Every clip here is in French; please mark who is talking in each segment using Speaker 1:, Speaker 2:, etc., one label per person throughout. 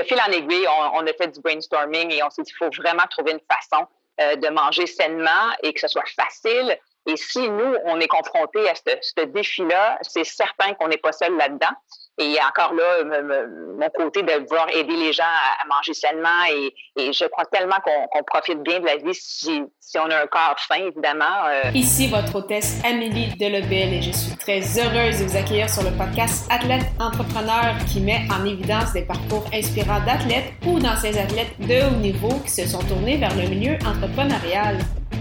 Speaker 1: de fil en aiguille, on, a fait du brainstorming et on s'est dit qu'il faut vraiment trouver une façon de manger sainement et que ce soit facile. Et si nous, on est confronté à ce défi-là, c'est certain qu'on n'est pas seul là-dedans. Et encore là, mon côté de vouloir aider les gens à, manger sainement et, je crois tellement qu'on profite bien de la vie si, on a un corps sain, évidemment.
Speaker 2: Euh. Ici votre hôtesse Amélie Delebel et je suis très heureuse de vous accueillir sur le podcast Athlète Entrepreneur qui met en évidence des parcours inspirants d'athlètes ou d'anciens athlètes de haut niveau qui se sont tournés vers le milieu entrepreneurial.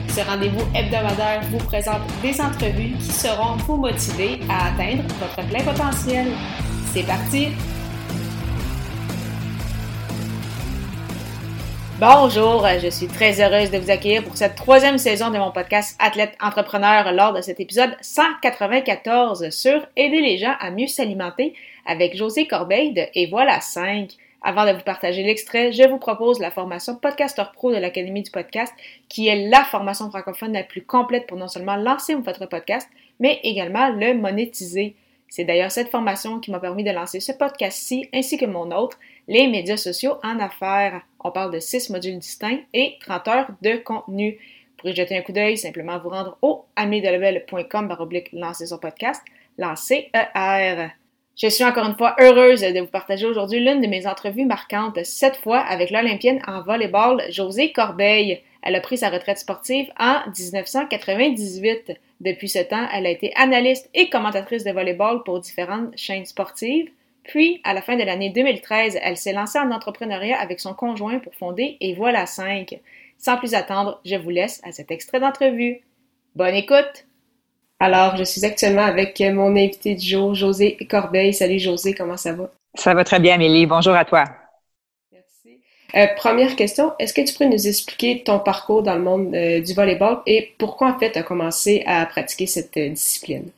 Speaker 2: Ce rendez-vous hebdomadaire vous présente des entrevues qui seront vous motiver à atteindre votre plein potentiel. C'est parti! Bonjour, je suis très heureuse de vous accueillir pour cette troisième saison de mon podcast Athlète Entrepreneur lors de cet épisode 194 sur Aider les gens à mieux s'alimenter avec José Corbeil de Et voilà 5. Avant de vous partager l'extrait, je vous propose la formation Podcaster Pro de l'Académie du podcast, qui est la formation francophone la plus complète pour non seulement lancer votre podcast, mais également le monétiser. C'est d'ailleurs cette formation qui m'a permis de lancer ce podcast-ci ainsi que mon autre, les médias sociaux en affaires. On parle de six modules distincts et 30 heures de contenu. Pour y jeter un coup d'œil, simplement vous rendre au amiedelebel.com oblique lancer son podcast, lancer ER. Je suis encore une fois heureuse de vous partager aujourd'hui l'une de mes entrevues marquantes, cette fois avec l'Olympienne en volleyball Josée Corbeil. Elle a pris sa retraite sportive en 1998. Depuis ce temps, elle a été analyste et commentatrice de volleyball pour différentes chaînes sportives. Puis, à la fin de l'année 2013, elle s'est lancée en entrepreneuriat avec son conjoint pour fonder Et voilà 5. Sans plus attendre, je vous laisse à cet extrait d'entrevue. Bonne écoute! Alors, je suis actuellement avec mon invité du jour, José Corbeil. Salut José, comment ça va?
Speaker 1: Ça va très bien, Amélie. Bonjour à toi.
Speaker 2: Euh, première question, est-ce que tu pourrais nous expliquer ton parcours dans le monde euh, du volleyball et pourquoi en fait tu as commencé à pratiquer cette euh, discipline?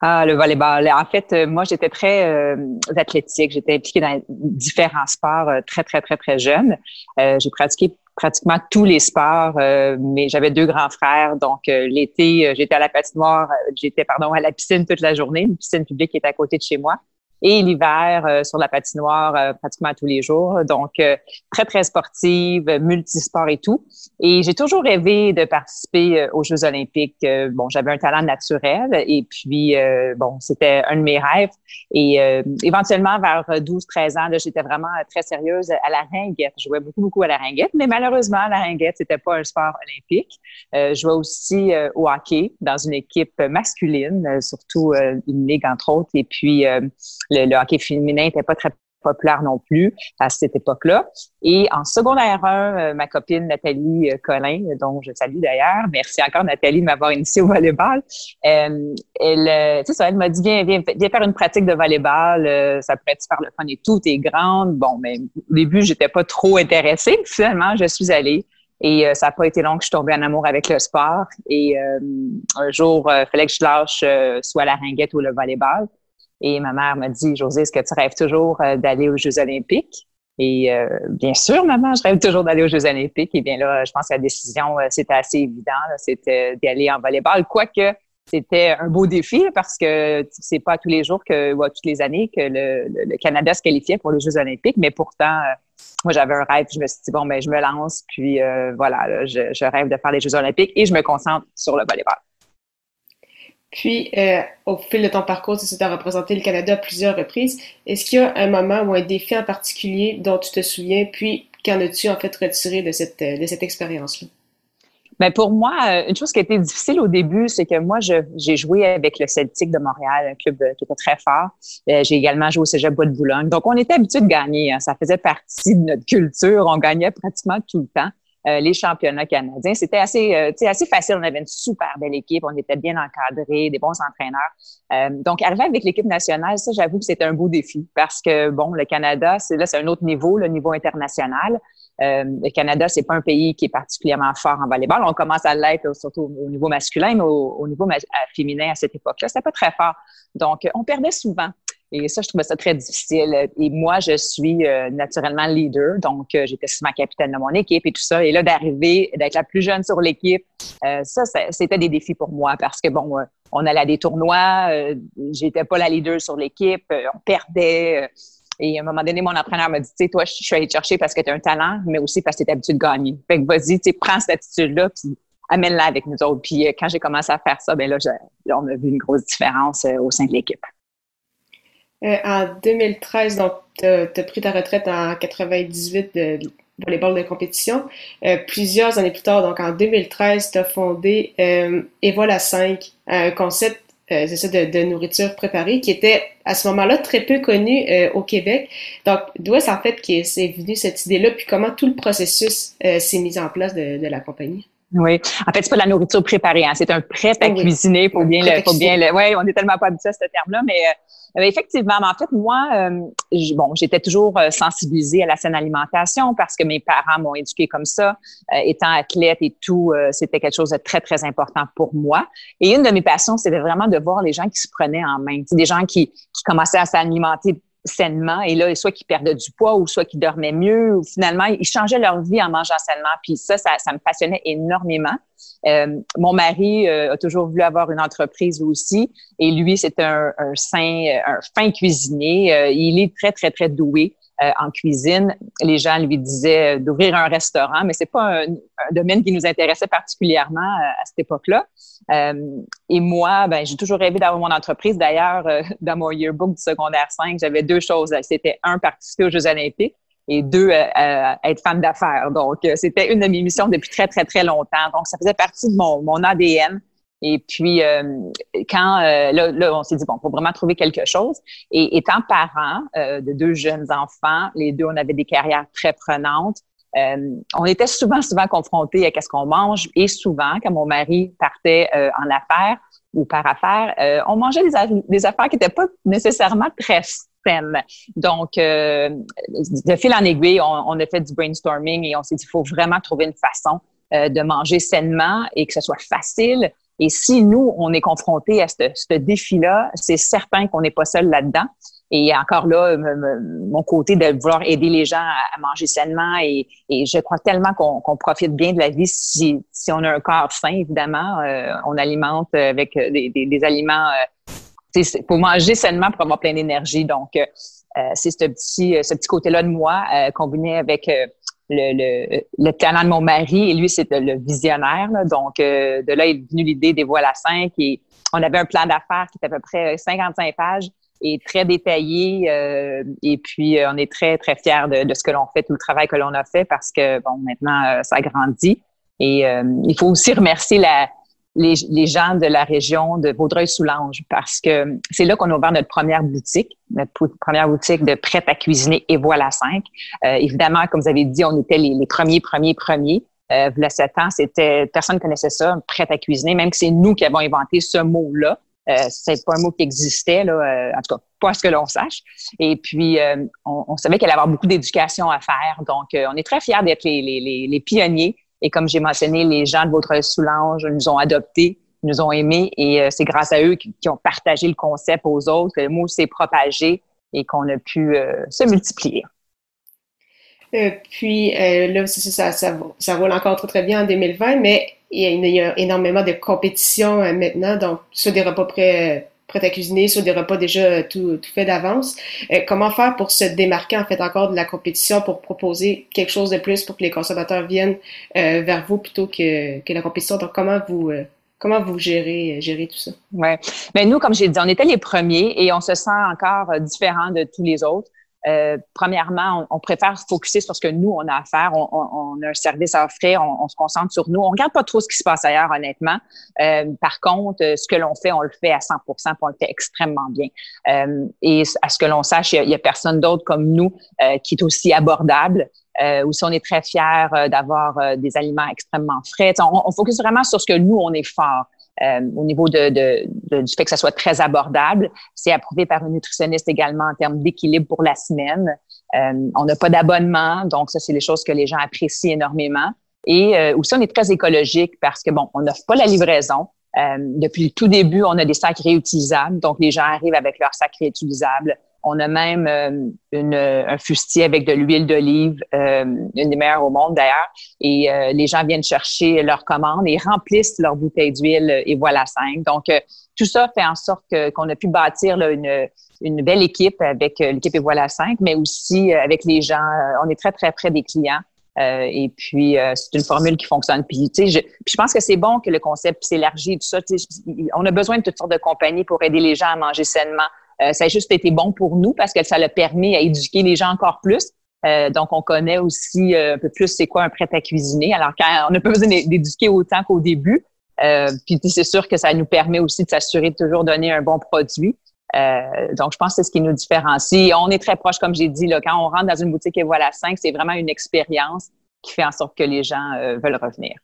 Speaker 1: Ah, le volleyball. En fait, moi, j'étais très athlétique. J'étais impliquée dans différents sports très, très, très, très jeune. J'ai pratiqué pratiquement tous les sports, mais j'avais deux grands frères. Donc, l'été, j'étais à la patinoire, j'étais, pardon, à la piscine toute la journée, une piscine publique qui était à côté de chez moi et l'hiver euh, sur la patinoire euh, pratiquement tous les jours. Donc, euh, très, très sportive, multisport et tout. Et j'ai toujours rêvé de participer aux Jeux olympiques. bon, j'avais un talent naturel et puis, bon, c'était un de mes rêves. Et éventuellement, vers 12-13 ans, j'étais vraiment très sérieuse à la ringuette. Je jouais beaucoup, beaucoup à la ringuette, mais malheureusement, la ringuette, c'était pas un sport olympique. je jouais aussi au hockey dans une équipe masculine, surtout une ligue, entre autres. Et puis, le, hockey féminin n'était pas très populaire non plus à cette époque-là. Et en secondaire 1, euh, ma copine Nathalie euh, Collin, dont je salue d'ailleurs, merci encore Nathalie de m'avoir initiée au volleyball, euh, elle, tu sais, elle m'a dit, viens, viens, viens, faire une pratique de volleyball, ça pourrait être super le fun et tout, t'es grande? Bon, mais au début, j'étais pas trop intéressée. Finalement, je suis allée. Et ça n'a pas été long que je suis tombée en amour avec le sport. Et un jour, il fallait que je lâche soit la ringuette ou le volleyball. Et ma mère m'a dit, José, est-ce que tu rêves toujours euh, d'aller aux Jeux olympiques? Et euh, bien sûr, maman, je rêve toujours d'aller aux Jeux olympiques. Et bien là, je pense que la décision, euh, c'était assez évident. C'était d'aller en volleyball, quoique c'était un beau défi parce que c'est pas tous les jours que, ou toutes les années que le, Canada se qualifiait pour les Jeux olympiques. Mais pourtant, moi, j'avais un rêve. Je me suis dit, bon, ben, je me lance. Puis voilà, je, je rêve de faire les Jeux olympiques et je me concentre sur le volleyball.
Speaker 2: Puis, euh, au fil de ton parcours, tu as représenté le Canada à plusieurs reprises. Est-ce qu'il y a un moment ou un défi en particulier dont tu te souviens, puis qu'en as-tu en fait retiré de cette, euh, expérience-là?
Speaker 1: Bien, pour moi, euh, une chose qui a été difficile au début, c'est que moi, j'ai joué avec le Celtic de Montréal, un club qui était très fort. j'ai également joué au Cégep Bois de Boulogne. Donc, on était habitué de gagner. Hein. Ça faisait partie de notre culture. On gagnait pratiquement tout le temps. Euh, les championnats canadiens. C'était assez, euh, assez facile. On avait une super belle équipe. On était bien encadrés, des bons entraîneurs. Euh, donc, arriver avec l'équipe nationale, ça, j'avoue que c'était un beau défi parce que, bon, le Canada, c'est là, c'est un autre niveau, le niveau international. le Canada, c'est pas un pays qui est particulièrement fort en volleyball. On commence à l'être surtout au niveau masculin, mais au, au niveau féminin à cette époque-là, c'était pas très fort. Donc, on perdait souvent. Et ça, je trouvais ça très difficile. Et moi, je suis euh, naturellement leader, donc euh, j'étais souvent capitaine de mon équipe et tout ça. Et là, d'arriver, d'être la plus jeune sur l'équipe, euh, ça, c'était des défis pour moi parce que, bon, on allait à des tournois, j'étais pas la leader sur l'équipe, on perdait. Et à un moment donné, mon entraîneur m'a dit, tu sais, toi, je suis allée te chercher parce que tu as un talent, mais aussi parce que tu es habitué de gagner. Fait que vas-y, tu prends cette attitude-là, puis amène-la avec nous autres. Puis euh, quand j'ai commencé à faire ça, ben là, on a vu une grosse différence euh, au sein de l'équipe.
Speaker 2: Euh, en 2013, donc, tu as, pris ta retraite en 98 de volleyball de compétition. plusieurs années plus tard, donc en 2013, tu as fondé euh, Evola 5, un concept euh, c'est ça, de, nourriture préparée, qui était à ce moment-là très peu connu euh, au Québec. Donc, d'où est-ce en fait que c'est venu cette idée-là, puis comment tout le processus euh, s'est mis en place de, de la compagnie?
Speaker 1: Oui. En fait, c'est pas de la nourriture préparée, hein. c'est un prêt à cuisiner. Faut bien le, faut bien le. Ouais, on est tellement pas habitué à ce terme-là, mais euh, effectivement. en fait, moi, euh, bon, j'étais toujours euh, sensibilisée à la saine alimentation parce que mes parents m'ont éduquée comme ça. étant athlète et tout, c'était quelque chose de très très important pour moi. Et une de mes passions, c'était vraiment de voir les gens qui se prenaient en main, des gens qui, qui commençaient à s'alimenter sainement. Et là, soit qu'ils perdaient du poids ou soit qu'ils dormaient mieux ou finalement, ils changeaient leur vie en mangeant sainement. Puis ça, ça, me passionnait énormément. Euh, mon mari euh, a toujours voulu avoir une entreprise aussi. Et lui, c'est un, un, un fin cuisinier. Euh, il est très, très, très doué. Euh, en cuisine. Les gens lui disaient d'ouvrir un restaurant, mais c'est pas un, domaine qui nous intéressait particulièrement euh, à cette époque-là. Euh, et moi, ben, j'ai toujours rêvé d'avoir mon entreprise. D'ailleurs, dans mon yearbook du secondaire 5, j'avais deux choses. C'était un, participer aux Jeux olympiques et deux, être femme d'affaires. Donc, c'était une de mes missions depuis très, très, très longtemps. Donc, ça faisait partie de mon, mon ADN. Et puis, euh, quand euh, là, là, on s'est dit, bon, faut vraiment trouver quelque chose. Et étant parent euh, de deux jeunes enfants, les deux, on avait des carrières très prenantes. on était souvent, souvent confrontés à ce qu'on mange. Et souvent, quand mon mari partait en affaires ou par affaires, on mangeait des, affaires qui n'étaient pas nécessairement très saines. Donc, de fil en aiguille, on, on, a fait du brainstorming et on s'est dit, il faut vraiment trouver une façon de manger sainement et que ce soit facile et si nous, on est confronté à ce, défi-là, c'est certain qu'on n'est pas seul là-dedans. Et encore là, mon côté de vouloir aider les gens à manger sainement et, je crois tellement qu'on profite bien de la vie si, si on a un corps sain, évidemment. Euh, on alimente avec des, des, des aliments euh, pour manger sainement pour avoir plein d'énergie. Donc, euh, c'est ce petit, ce petit côté-là de moi combiné avec le, le, talent de mon mari et lui, c'est le visionnaire. Donc, euh, de là est venue l'idée des voiles à 5 et on avait un plan d'affaires qui était à peu près 55 pages et très détaillé. Euh, et puis, euh, on est très, très fiers de, de ce que l'on fait, tout le travail que l'on a fait parce que, bon, maintenant, ça grandit. Et il faut aussi remercier la, les, gens de la région de Vaudreuil-Soulanges parce que c'est là qu'on a ouvert notre première boutique, notre première boutique de prêt à cuisiner et voilà 5. Euh, évidemment, comme vous avez dit, on était les, premiers, premiers, premiers. Euh, sept ans, c'était personne ne connaissait ça, prêt à cuisiner, même que c'est nous qui avons inventé ce mot-là. Euh, c'est pas un mot qui existait, là, euh, en tout cas, pas ce que l'on sache. Et puis, euh, on, savait qu'il allait avoir beaucoup d'éducation à faire. Donc, on est très fiers d'être les, les, les pionniers et comme j'ai mentionné, les gens de votre Soulange nous ont adoptés, nous ont aimés et euh, c'est grâce à eux qui, ont partagé le concept aux autres, que le mot s'est propagé et qu'on a pu euh, se multiplier.
Speaker 2: Euh, puis là, ça, ça, roule encore très, très bien en 2020, mais il y a, énormément de compétitions maintenant, donc sur des repas près prêt à cuisiner sur des repas déjà tout, tout fait d'avance. Euh, comment faire pour se démarquer en fait encore de la compétition pour proposer quelque chose de plus pour que les consommateurs viennent euh, vers vous plutôt que, que la compétition? Donc comment vous euh, comment vous gérez gérer tout ça?
Speaker 1: Ouais. Mais ben, nous, comme j'ai dit, on était les premiers et on se sent encore différent de tous les autres. Euh, premièrement, on, préfère se focuser sur ce que nous, on a à faire. On, on, a un service à offrir, on, se concentre sur nous. On regarde pas trop ce qui se passe ailleurs, honnêtement. Euh, par contre, euh, ce que l'on fait, on le fait à 100 puis on le fait extrêmement bien. Euh, et à ce que l'on sache, il y, a, personne d'autre comme nous euh, qui est aussi abordable. Euh, aussi, on est très fiers d'avoir des aliments extrêmement frais. On, on focus vraiment sur ce que nous, on est fort. Euh, au niveau de, de, du fait que ça soit très abordable. C'est approuvé par un nutritionniste également en termes d'équilibre pour la semaine. Euh, on n'a pas d'abonnement, donc ça, c'est les choses que les gens apprécient énormément. Et euh, aussi, on est très écologique parce que, bon, on n'offre pas la livraison. depuis le tout début, on a des sacs réutilisables. Donc, les gens arrivent avec leurs sacs réutilisables. On a même une, un fustier avec de l'huile d'olive, une des meilleures au monde d'ailleurs. Et les gens viennent chercher leur commande et remplissent leur bouteille d'huile et voilà cinq. Donc, tout ça fait en sorte qu'on a pu bâtir là, une, une belle équipe avec l'équipe et voilà cinq, mais aussi avec les gens. on est très, très près des clients. Euh, et puis, euh, c'est une formule qui fonctionne. Puis, tu sais, je, je pense que c'est bon que le concept s'élargit, tout ça. On a besoin de toutes sortes de compagnies pour aider les gens à manger sainement. Euh, ça a juste été bon pour nous parce que ça l'a permis à éduquer les gens encore plus. donc, on connaît aussi un peu plus c'est quoi un prêt à cuisiner. Alors, quand on n'a pas besoin d'éduquer autant qu'au début. puis, c'est sûr que ça nous permet aussi de s'assurer de toujours donner un bon produit. Euh, donc, je pense que c'est ce qui nous différencie. On est très proche, comme j'ai dit, là, quand on rentre dans une boutique et voilà 5, c'est vraiment une expérience qui fait en sorte que les gens euh, veulent revenir.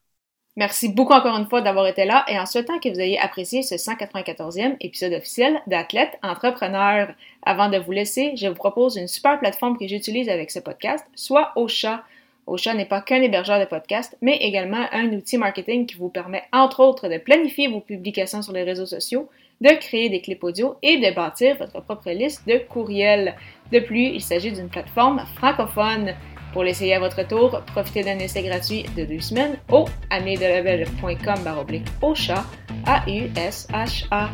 Speaker 2: Merci beaucoup encore une fois d'avoir été là et en souhaitant que vous ayez apprécié ce 194e épisode officiel d'Athlète Entrepreneur. Avant de vous laisser, je vous propose une super plateforme que j'utilise avec ce podcast, soit Ocha. Ocha n'est pas qu'un hébergeur de podcast, mais également un outil marketing qui vous permet, entre autres, de planifier vos publications sur les réseaux sociaux, de créer des clips audio et de bâtir votre propre liste de courriels. De plus, il s'agit d'une plateforme francophone. Pour l'essayer à votre tour, profitez d'un essai gratuit de deux semaines au au chat, A-U-S-H-A.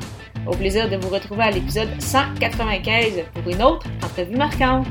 Speaker 2: Au plaisir de vous retrouver à l'épisode 195 pour une autre entrevue marquante.